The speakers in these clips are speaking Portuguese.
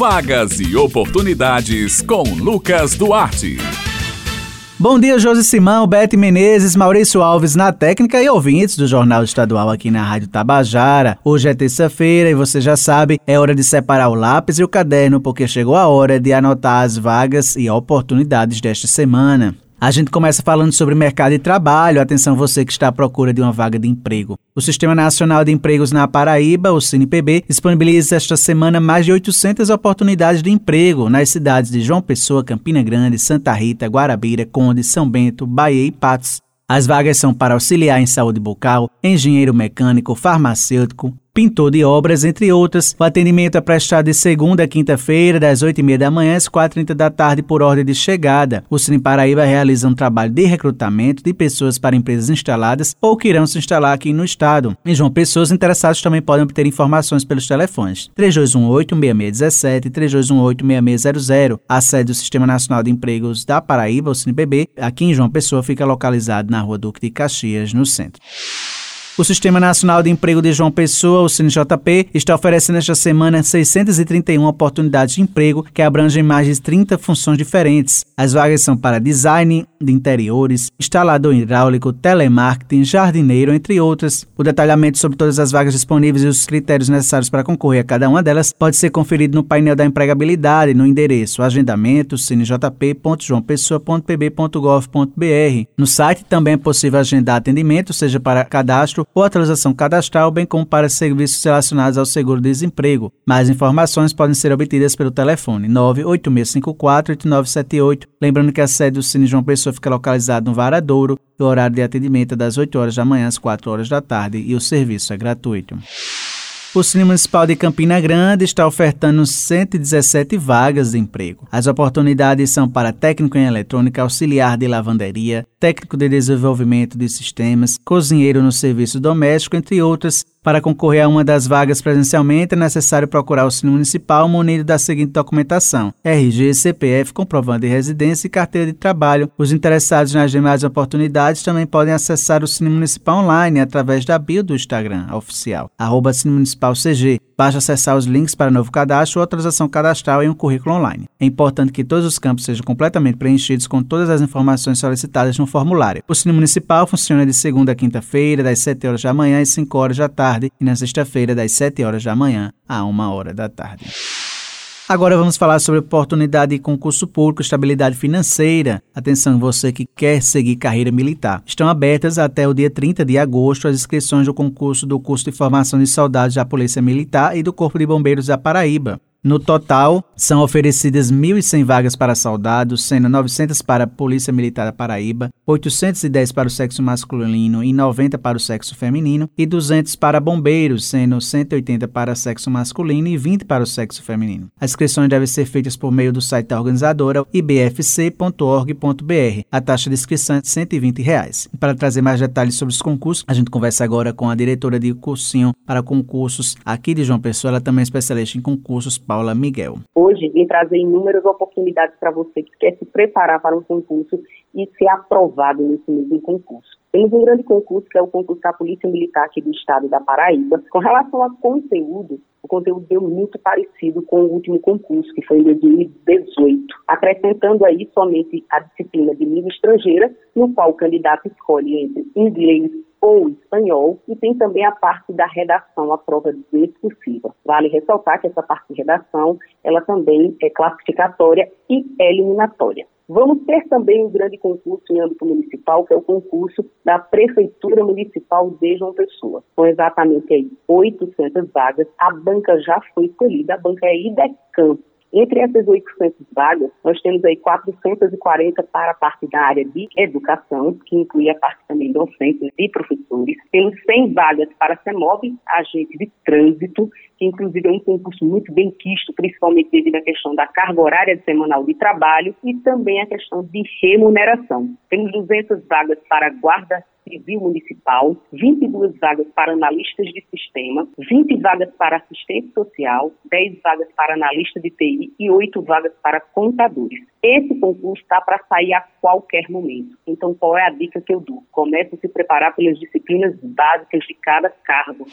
Vagas e oportunidades com Lucas Duarte. Bom dia, Josi Simão, Bete Menezes, Maurício Alves na técnica e ouvintes do Jornal Estadual aqui na Rádio Tabajara. Hoje é terça-feira e você já sabe, é hora de separar o lápis e o caderno porque chegou a hora de anotar as vagas e oportunidades desta semana. A gente começa falando sobre mercado de trabalho. Atenção você que está à procura de uma vaga de emprego. O Sistema Nacional de Empregos na Paraíba, o CNPB, disponibiliza esta semana mais de 800 oportunidades de emprego nas cidades de João Pessoa, Campina Grande, Santa Rita, Guarabira, Conde, São Bento, Bahia e Patos. As vagas são para auxiliar em saúde bucal, engenheiro mecânico, farmacêutico, pintor de obras, entre outras. O atendimento é prestado de segunda a quinta-feira, das 8h30 da manhã às 4h30 da tarde, por ordem de chegada. O Cine Paraíba realiza um trabalho de recrutamento de pessoas para empresas instaladas ou que irão se instalar aqui no estado. Em João Pessoa, os interessados também podem obter informações pelos telefones 3218-6617 e 3218-6600. A sede do Sistema Nacional de Empregos da Paraíba, o CinePB, aqui em João Pessoa, fica localizado na rua Duque de Caxias, no centro. O Sistema Nacional de Emprego de João Pessoa, o CNJP, está oferecendo esta semana 631 oportunidades de emprego que abrangem mais de 30 funções diferentes. As vagas são para design de interiores, instalador hidráulico, telemarketing, jardineiro, entre outras. O detalhamento sobre todas as vagas disponíveis e os critérios necessários para concorrer a cada uma delas pode ser conferido no painel da empregabilidade no endereço agendamento cnjp.joaopessoa.pb.gov.br. No site também é possível agendar atendimento, seja para cadastro ou atualização cadastral, bem como para serviços relacionados ao seguro-desemprego. Mais informações podem ser obtidas pelo telefone 986548978. Lembrando que a sede do Cine João Pessoa fica localizada no Varadouro e o horário de atendimento é das 8 horas da manhã às 4 horas da tarde e o serviço é gratuito. O Cine Municipal de Campina Grande está ofertando 117 vagas de emprego. As oportunidades são para técnico em eletrônica, auxiliar de lavanderia, técnico de desenvolvimento de sistemas, cozinheiro no serviço doméstico, entre outras, para concorrer a uma das vagas presencialmente, é necessário procurar o Cine Municipal munido da seguinte documentação: RG, CPF, comprovante de residência e carteira de trabalho. Os interessados nas demais oportunidades também podem acessar o Cine Municipal online através da bio do Instagram oficial, arroba. Basta acessar os links para novo cadastro ou atualização cadastral em um currículo online. É importante que todos os campos sejam completamente preenchidos com todas as informações solicitadas no formulário. O Cine Municipal funciona de segunda a quinta-feira, das 7 horas da manhã às 5 horas da tarde, e na sexta-feira, das 7 horas da manhã à 1 hora da tarde. Agora vamos falar sobre oportunidade de concurso público, estabilidade financeira. Atenção, você que quer seguir carreira militar. Estão abertas até o dia 30 de agosto as inscrições do concurso do curso de formação de soldados da Polícia Militar e do Corpo de Bombeiros da Paraíba. No total, são oferecidas 1.100 vagas para soldados, sendo 900 para a Polícia Militar da Paraíba, 810 para o sexo masculino e 90 para o sexo feminino, e 200 para bombeiros, sendo 180 para sexo masculino e 20 para o sexo feminino. As inscrições devem ser feitas por meio do site da organizadora ibfc.org.br. A taxa de inscrição é de 120 reais. para trazer mais detalhes sobre os concursos, a gente conversa agora com a diretora de cursinho para concursos aqui de João Pessoa, ela também é especialista em concursos Paula Miguel. Hoje vim trazer inúmeras oportunidades para você que quer se preparar para um concurso e ser aprovado nesse mesmo concurso. Temos um grande concurso, que é o concurso da Polícia Militar aqui do estado da Paraíba. Com relação ao conteúdo, o conteúdo deu muito parecido com o último concurso, que foi em 2018, acrescentando aí somente a disciplina de língua estrangeira, no qual o candidato escolhe entre inglês ou espanhol, e tem também a parte da redação, a prova discursiva. Vale ressaltar que essa parte de redação, ela também é classificatória e eliminatória. Vamos ter também um grande concurso em âmbito municipal, que é o concurso da Prefeitura Municipal de João Pessoa. Com exatamente aí 800 vagas, a banca já foi escolhida, a banca é IDECAM, entre essas 800 vagas, nós temos aí 440 para a parte da área de educação, que inclui a parte também docente e professores. Temos 100 vagas para CEMOB, agente de trânsito, que inclusive é um concurso muito bem quisto, principalmente devido à questão da carga horária semanal de trabalho e também a questão de remuneração. Temos 200 vagas para guarda Civil Municipal, 22 vagas para analistas de sistema, 20 vagas para assistente social, 10 vagas para analista de TI e 8 vagas para contadores. Esse concurso está para sair a qualquer momento. Então, qual é a dica que eu dou? Comece a se preparar pelas disciplinas básicas de cada cargo.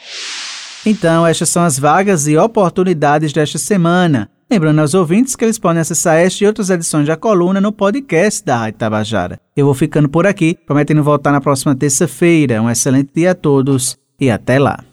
Então, estas são as vagas e oportunidades desta semana. Lembrando aos ouvintes que eles podem acessar esta e outras edições da coluna no podcast da Rádio Tabajara. Eu vou ficando por aqui, prometendo voltar na próxima terça-feira. Um excelente dia a todos e até lá.